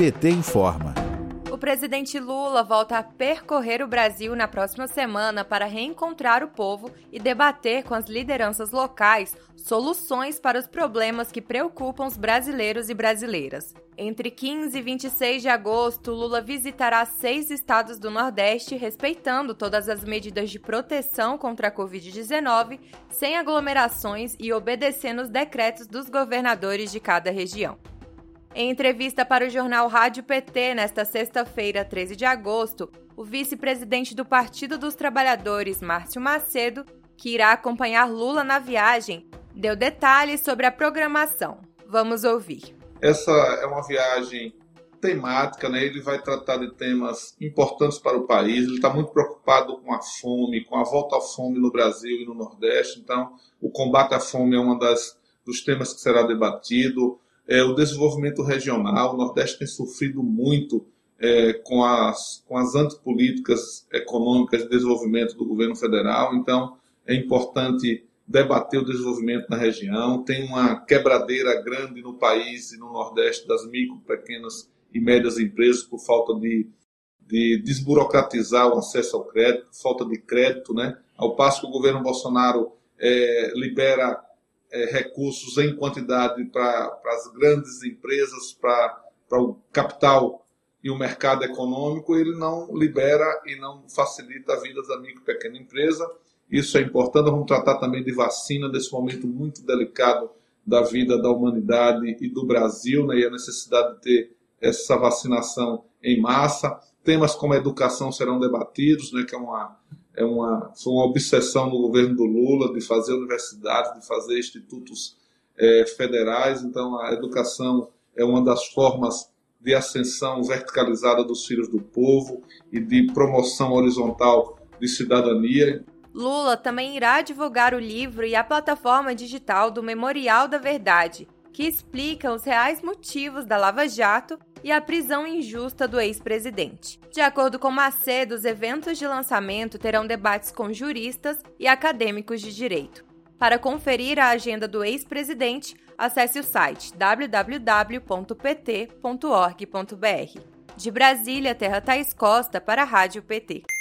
PT informa. O presidente Lula volta a percorrer o Brasil na próxima semana para reencontrar o povo e debater com as lideranças locais soluções para os problemas que preocupam os brasileiros e brasileiras. Entre 15 e 26 de agosto, Lula visitará seis estados do Nordeste, respeitando todas as medidas de proteção contra a Covid-19, sem aglomerações e obedecendo os decretos dos governadores de cada região. Em entrevista para o jornal Rádio PT nesta sexta-feira, 13 de agosto, o vice-presidente do Partido dos Trabalhadores, Márcio Macedo, que irá acompanhar Lula na viagem, deu detalhes sobre a programação. Vamos ouvir. Essa é uma viagem temática, né? ele vai tratar de temas importantes para o país. Ele está muito preocupado com a fome, com a volta à fome no Brasil e no Nordeste. Então, o combate à fome é um dos temas que será debatido é, o desenvolvimento regional. O Nordeste tem sofrido muito é, com, as, com as antipolíticas econômicas de desenvolvimento do governo federal, então é importante debater o desenvolvimento na região. Tem uma quebradeira grande no país e no Nordeste das micro, pequenas e médias empresas por falta de, de desburocratizar o acesso ao crédito, falta de crédito, né? Ao passo que o governo Bolsonaro é, libera é, recursos em quantidade para as grandes empresas, para o capital e o mercado econômico, ele não libera e não facilita a vida da micro e pequena empresa. Isso é importante. Vamos tratar também de vacina nesse momento muito delicado da vida da humanidade e do Brasil, né, e a necessidade de ter essa vacinação em massa. Temas como a educação serão debatidos, né, que é uma, é uma, foi uma obsessão no governo do Lula de fazer universidades, de fazer institutos é, federais. Então, a educação é uma das formas de ascensão verticalizada dos filhos do povo e de promoção horizontal de cidadania. Lula também irá divulgar o livro e a plataforma digital do Memorial da Verdade, que explica os reais motivos da Lava Jato e a prisão injusta do ex-presidente. De acordo com Macedo, os eventos de lançamento terão debates com juristas e acadêmicos de direito. Para conferir a agenda do ex-presidente, acesse o site www.pt.org.br. De Brasília, Terra Thaís Costa para a Rádio PT.